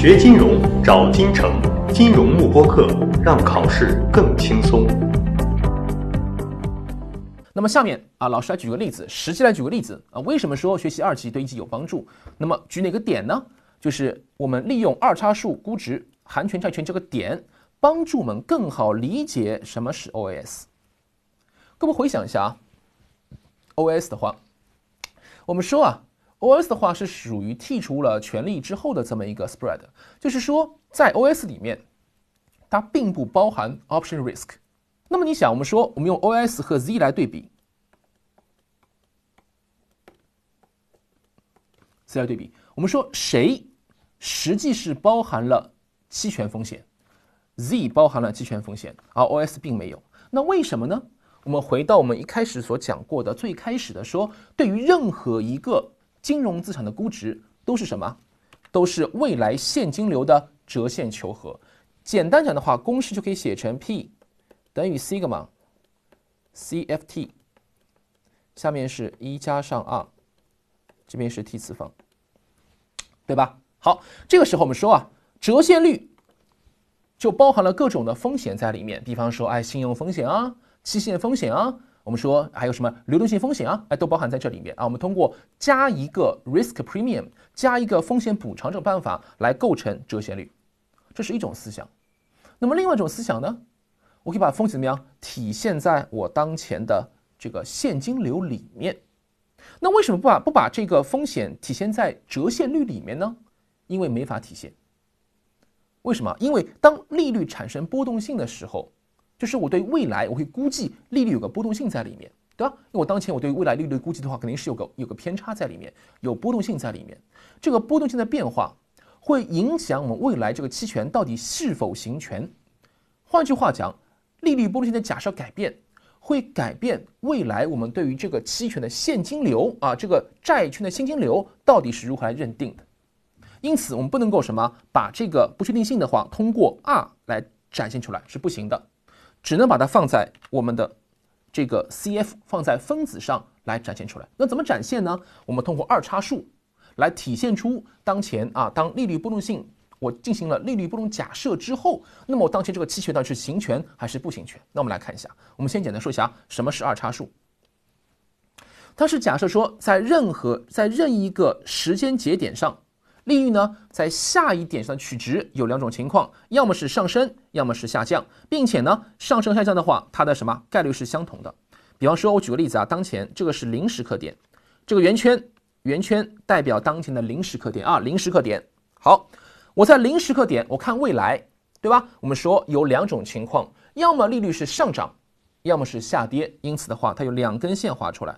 学金融找金城，金融慕播课，让考试更轻松。那么下面啊，老师来举个例子，实际来举个例子啊，为什么说学习二级对一级有帮助？那么举哪个点呢？就是我们利用二叉树估值含权债权这个点，帮助我们更好理解什么是 OAS。各位回想一下啊，OAS 的话，我们说啊。OS 的话是属于剔除了权利之后的这么一个 spread，就是说在 OS 里面，它并不包含 option risk。那么你想，我们说我们用 OS 和 Z 来对比，Z 来对比，我们说谁实际是包含了期权风险，Z 包含了期权风险，而 OS 并没有。那为什么呢？我们回到我们一开始所讲过的最开始的说，对于任何一个金融资产的估值都是什么？都是未来现金流的折现求和。简单讲的话，公式就可以写成 P 等于 sigma CFT，下面是一加上 R，这边是 T 次方，对吧？好，这个时候我们说啊，折现率就包含了各种的风险在里面，比方说哎，信用风险啊，期限风险啊。我们说还有什么流动性风险啊？哎，都包含在这里面啊。我们通过加一个 risk premium，加一个风险补偿这种办法来构成折现率，这是一种思想。那么另外一种思想呢？我可以把风险怎么样体现在我当前的这个现金流里面？那为什么不把不把这个风险体现在折现率里面呢？因为没法体现。为什么？因为当利率产生波动性的时候。就是我对未来，我会估计利率有个波动性在里面，对吧？因为我当前我对未来利率估计的话，肯定是有个有个偏差在里面，有波动性在里面。这个波动性的变化会影响我们未来这个期权到底是否行权。换句话讲，利率波动性的假设改变，会改变未来我们对于这个期权的现金流啊，这个债券的现金流到底是如何来认定的。因此，我们不能够什么把这个不确定性的话通过 R 来展现出来是不行的。只能把它放在我们的这个 CF 放在分子上来展现出来。那怎么展现呢？我们通过二叉树来体现出当前啊，当利率波动性我进行了利率波动假设之后，那么我当前这个期权到底是行权还是不行权？那我们来看一下，我们先简单说一下什么是二叉树。它是假设说在任何在任意一个时间节点上。利率呢，在下一点上的取值有两种情况，要么是上升，要么是下降，并且呢，上升下降的话，它的什么概率是相同的。比方说，我举个例子啊，当前这个是零时刻点，这个圆圈圆圈代表当前的零时刻点啊，零时刻点。好，我在零时刻点，我看未来，对吧？我们说有两种情况，要么利率是上涨，要么是下跌，因此的话，它有两根线画出来。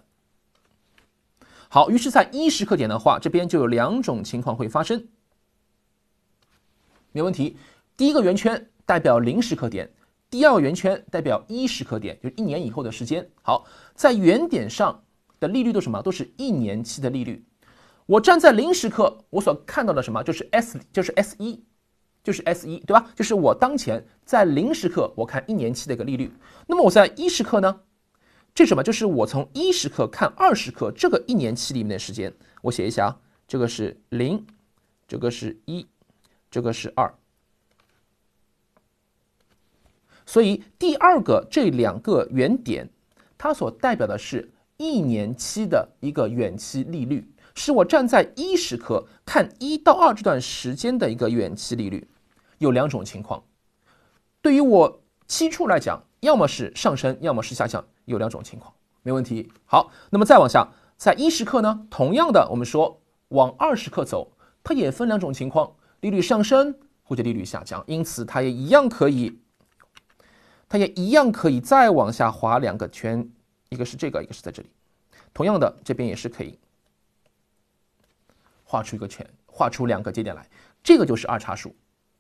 好，于是，在一时刻点的话，这边就有两种情况会发生，没问题。第一个圆圈代表零时刻点，第二个圆圈代表一时刻点，就是一年以后的时间。好，在原点上的利率都什么？都是一年期的利率。我站在零时刻，我所看到的什么？就是 S，就是 S 一，就是 S 一，对吧？就是我当前在零时刻，我看一年期的一个利率。那么我在一时刻呢？这什么？就是我从一时刻看二十克这个一年期里面的时间，我写一下啊，这个是零，这个是一，这个是二。所以第二个这两个原点，它所代表的是一年期的一个远期利率，是我站在一时刻看一到二这段时间的一个远期利率。有两种情况，对于我期初来讲，要么是上升，要么是下降。有两种情况，没问题。好，那么再往下，在一时刻呢，同样的，我们说往二十克走，它也分两种情况，利率上升或者利率下降，因此它也一样可以，它也一样可以再往下划两个圈，一个是这个，一个是在这里。同样的，这边也是可以画出一个圈，画出两个节点来，这个就是二叉树，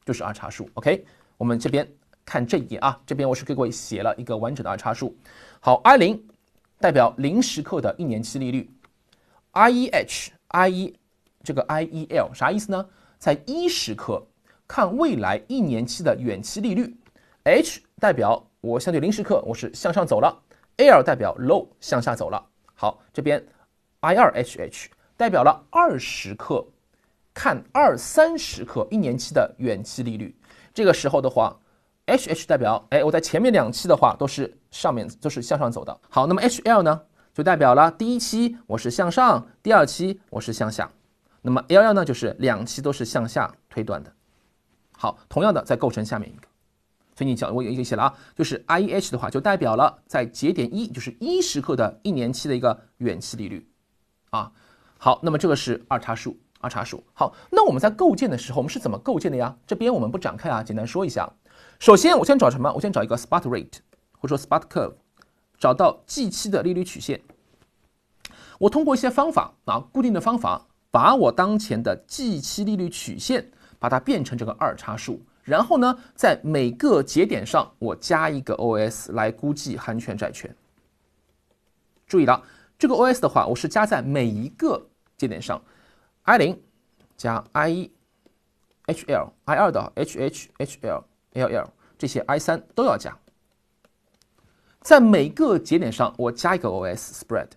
就是二叉树。OK，我们这边。看这一点啊，这边我是给各位写了一个完整的二叉树。好，I 零代表零时刻的一年期利率，I 一 H，I 一这个 i e l 啥意思呢？在一时刻看未来一年期的远期利率，H 代表我相对零时刻我是向上走了，L 代表 low 向下走了。好，这边 I 二 HH 代表了二十克看二三十克一年期的远期利率。这个时候的话，H H 代表，哎，我在前面两期的话都是上面都是向上走的。好，那么 H L 呢，就代表了第一期我是向上，第二期我是向下。那么 L L 呢，就是两期都是向下推断的。好，同样的再构成下面一个。所以你讲我已经写了啊，就是 I E H 的话就代表了在节点一，就是一时刻的一年期的一个远期利率啊。好，那么这个是二叉树，二叉树。好，那我们在构建的时候，我们是怎么构建的呀？这边我们不展开啊，简单说一下。首先，我先找什么？我先找一个 spot rate，或者说 spot curve，找到计期的利率曲线。我通过一些方法啊，固定的方法，把我当前的计期利率曲线，把它变成这个二叉树。然后呢，在每个节点上，我加一个 OS 来估计含权债券。注意了，这个 OS 的话，我是加在每一个。节点上，I 零加 I 一，H L，I 二的 HHHL L，L 这些 I 三都要加，在每个节点上我加一个 OS spread，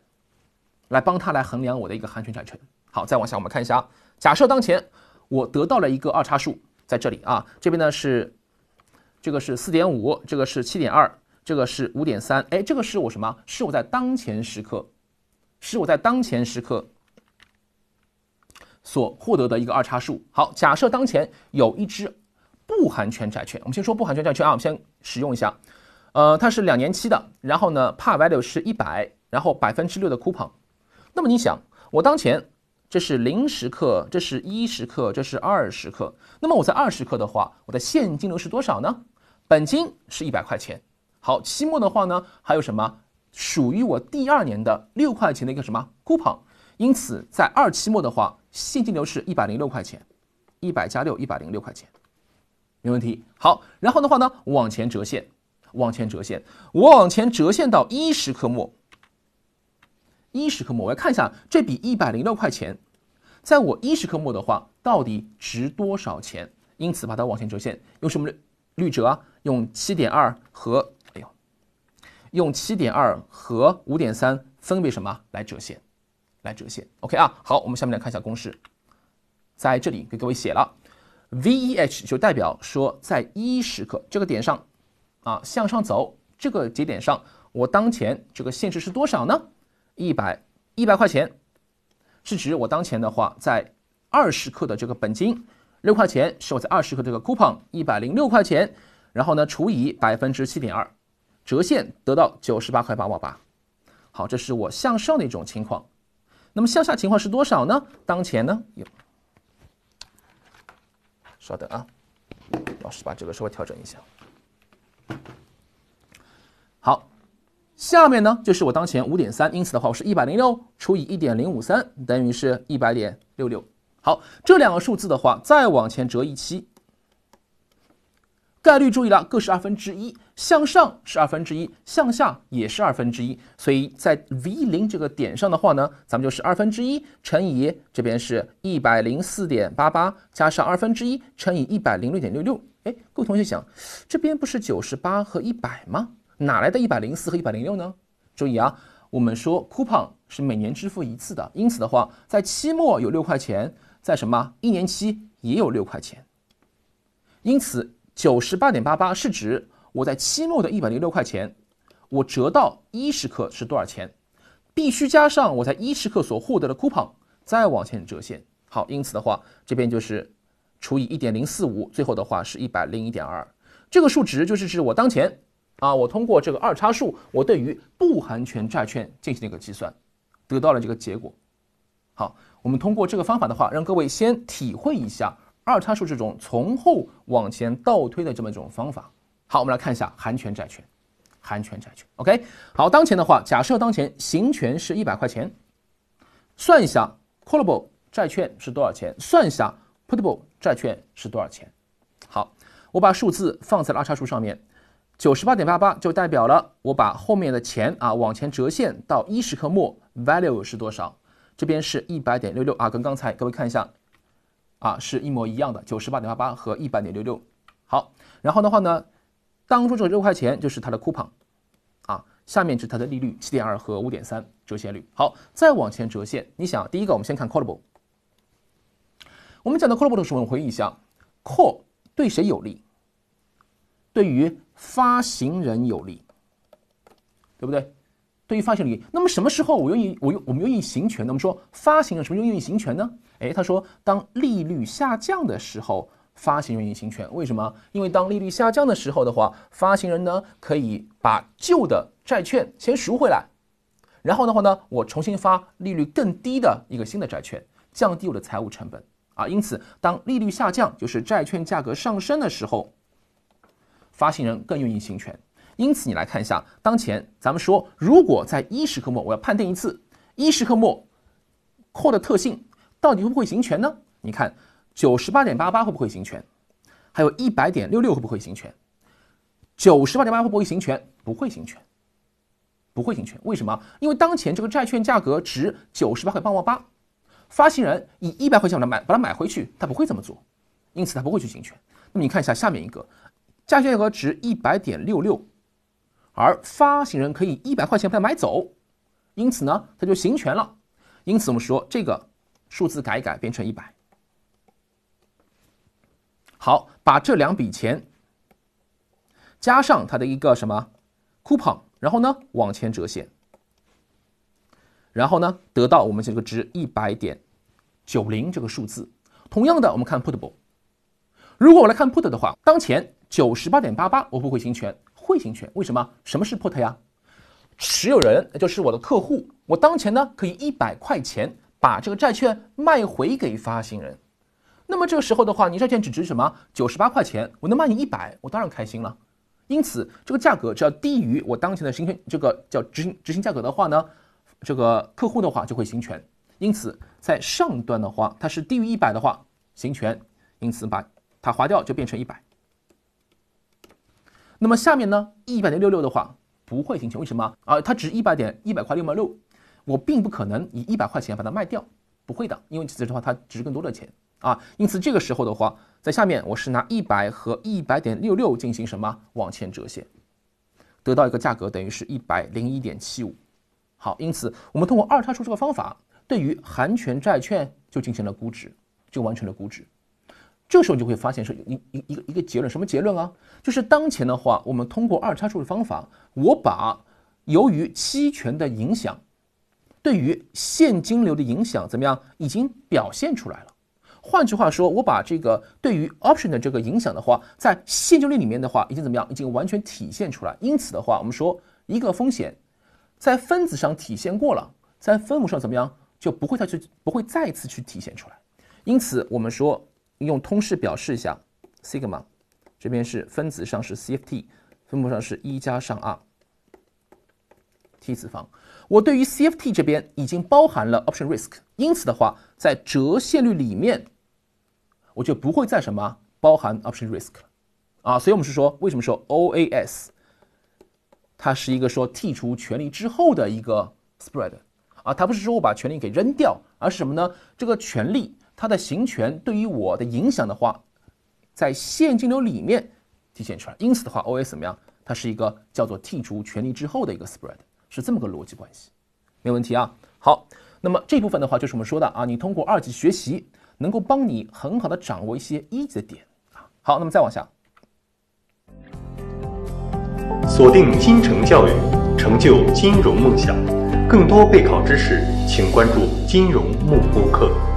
来帮它来衡量我的一个含权债权。好，再往下我们看一下，假设当前我得到了一个二叉树，在这里啊，这边呢是这个是四点五，这个是七点二，这个是五点三，哎，这个是我什么？是我在当前时刻，是我在当前时刻。所获得的一个二叉树。好，假设当前有一只不含权债券，我们先说不含权债券啊，我们先使用一下。呃，它是两年期的，然后呢，par value 是一百，然后百分之六的 coupon。那么你想，我当前这是零时刻，这是一时刻，这是二时刻。那么我在二时刻的话，我的现金流是多少呢？本金是一百块钱。好，期末的话呢，还有什么属于我第二年的六块钱的一个什么 coupon？因此，在二期末的话，现金流是一百零六块钱，一百加六，一百零六块钱，没问题。好，然后的话呢，往前折线，往前折线，我往前折线到一十科目，一十科目，我要看一下这笔一百零六块钱，在我一十科目的话，到底值多少钱？因此，把它往前折线，用什么率折啊？用七点二和，哎呦，用七点二和五点三分别什么来折线？来折线，OK 啊，好，我们下面来看一下公式，在这里给各位写了，VEH 就代表说在一时刻这个点上，啊向上走这个节点上，我当前这个现值是多少呢？一百一百块钱，是指我当前的话在二十克的这个本金六块钱，是我在二十克这个 coupon 一百零六块钱，然后呢除以百分之七点二，折现得到九十八块八毛八，好，这是我向上的一种情况。那么向下情况是多少呢？当前呢有，稍等啊，老师把这个稍微调整一下。好，下面呢就是我当前五点三，因此的话我是一百零六除以一点零五三等于是一百点六六。好，这两个数字的话再往前折一期。概率注意了，各是二分之一，向上是二分之一，向下也是二分之一，所以在 V 零这个点上的话呢，咱们就是二分之一乘以这边是一百零四点八八，加上二分之一乘以一百零六点六六。哎，各位同学想，这边不是九十八和一百吗？哪来的一百零四和一百零六呢？注意啊，我们说 coupon 是每年支付一次的，因此的话，在期末有六块钱，在什么一年期也有六块钱，因此。九十八点八八是指我在期末的一百零六块钱，我折到一时刻是多少钱？必须加上我在一时刻所获得的 coupon，再往前折现。好，因此的话，这边就是除以一点零四五，最后的话是一百零一点二。这个数值就是指我当前啊，我通过这个二叉树，我对于不含权债券进行了一个计算，得到了这个结果。好，我们通过这个方法的话，让各位先体会一下。二叉树这种从后往前倒推的这么一种方法。好，我们来看一下含权债券，含权债券。OK，好，当前的话，假设当前行权是一百块钱，算一下 callable 债券是多少钱，算一下 putable 债券是多少钱。好，我把数字放在了二叉树上面，九十八点八八就代表了我把后面的钱啊往前折现到一时刻末 value 是多少？这边是一百点六六啊，跟刚才各位看一下。啊，是一模一样的，九十八点八八和一百点六六。好，然后的话呢，当中这六块钱就是它的 coupon，啊，下面是它的利率七点二和五点三折现率。好，再往前折现，你想，第一个我们先看 callable，我们讲到 call put 的时候，我们回忆一下，call 对谁有利？对于发行人有利，对不对？对于发行人有利。那么什么时候我愿意我用我们愿意行权呢？我们说发行人什么时候愿意行权呢？哎，他说当利率下降的时候，发行人愿意行权。为什么？因为当利率下降的时候的话，发行人呢可以把旧的债券先赎回来，然后的话呢，我重新发利率更低的一个新的债券，降低我的财务成本。啊，因此，当利率下降，就是债券价格上升的时候，发行人更愿意行权。因此，你来看一下，当前咱们说，如果在一时刻末我要判定一次一时刻末扩的特性到底会不会行权呢？你看，九十八点八八会不会行权？还有一百点六六会不会行权？九十八点八会不会行权？不会行权，不会行权。为什么？因为当前这个债券价格值九十八块八毛八。发行人以一百块钱把它买，把它买回去，他不会这么做，因此他不会去行权。那么你看一下下面一个，价券价格值一百点六六，而发行人可以一百块钱把它买走，因此呢，他就行权了。因此我们说这个数字改一改，变成一百。好，把这两笔钱加上它的一个什么 coupon，然后呢往前折现。然后呢，得到我们这个值一百点九零这个数字。同样的，我们看 putable，？如果我来看 put 的话，当前九十八点八八，我不会行权，会行权。为什么？什么是 put 呀？持有人就是我的客户，我当前呢可以一百块钱把这个债券卖回给发行人。那么这个时候的话，你债券只值什么？九十八块钱，我能卖你一百，我当然开心了。因此，这个价格只要低于我当前的行权这个叫执行执行价格的话呢？这个客户的话就会行权，因此在上端的话，它是低于一百的话行权，因此把它划掉就变成一百。那么下面呢，一百点六六的话不会行权，为什么啊？它值一百点一百块六毛六，我并不可能以一百块钱把它卖掉，不会的，因为其实的话它值更多的钱啊。因此这个时候的话，在下面我是拿一百和一百点六六进行什么往前折现，得到一个价格等于是一百零一点七五。好，因此我们通过二叉树这个方法，对于含权债券就进行了估值，就完成了估值。这时候你就会发现是一一一个一个结论，什么结论啊？就是当前的话，我们通过二叉树的方法，我把由于期权的影响，对于现金流的影响怎么样，已经表现出来了。换句话说，我把这个对于 option 的这个影响的话，在现金率里面的话，已经怎么样，已经完全体现出来。因此的话，我们说一个风险。在分子上体现过了，在分母上怎么样就不会再去不会再次去体现出来。因此，我们说用通式表示一下，sigma 这边是分子上是 CFT，分母上是一加上 r t 次方。我对于 CFT 这边已经包含了 option risk，因此的话，在折现率里面我就不会再什么包含 option risk 了啊。所以我们是说，为什么说 OAS？它是一个说剔除权利之后的一个 spread，啊，它不是说我把权利给扔掉，而是什么呢？这个权利它的行权对于我的影响的话，在现金流里面体现出来。因此的话，OAS 怎么样？它是一个叫做剔除权利之后的一个 spread，是这么个逻辑关系，没问题啊。好，那么这部分的话就是我们说的啊，你通过二级学习能够帮你很好的掌握一些一级的点啊。好，那么再往下。锁定金城教育，成就金融梦想。更多备考知识，请关注金融幕播课。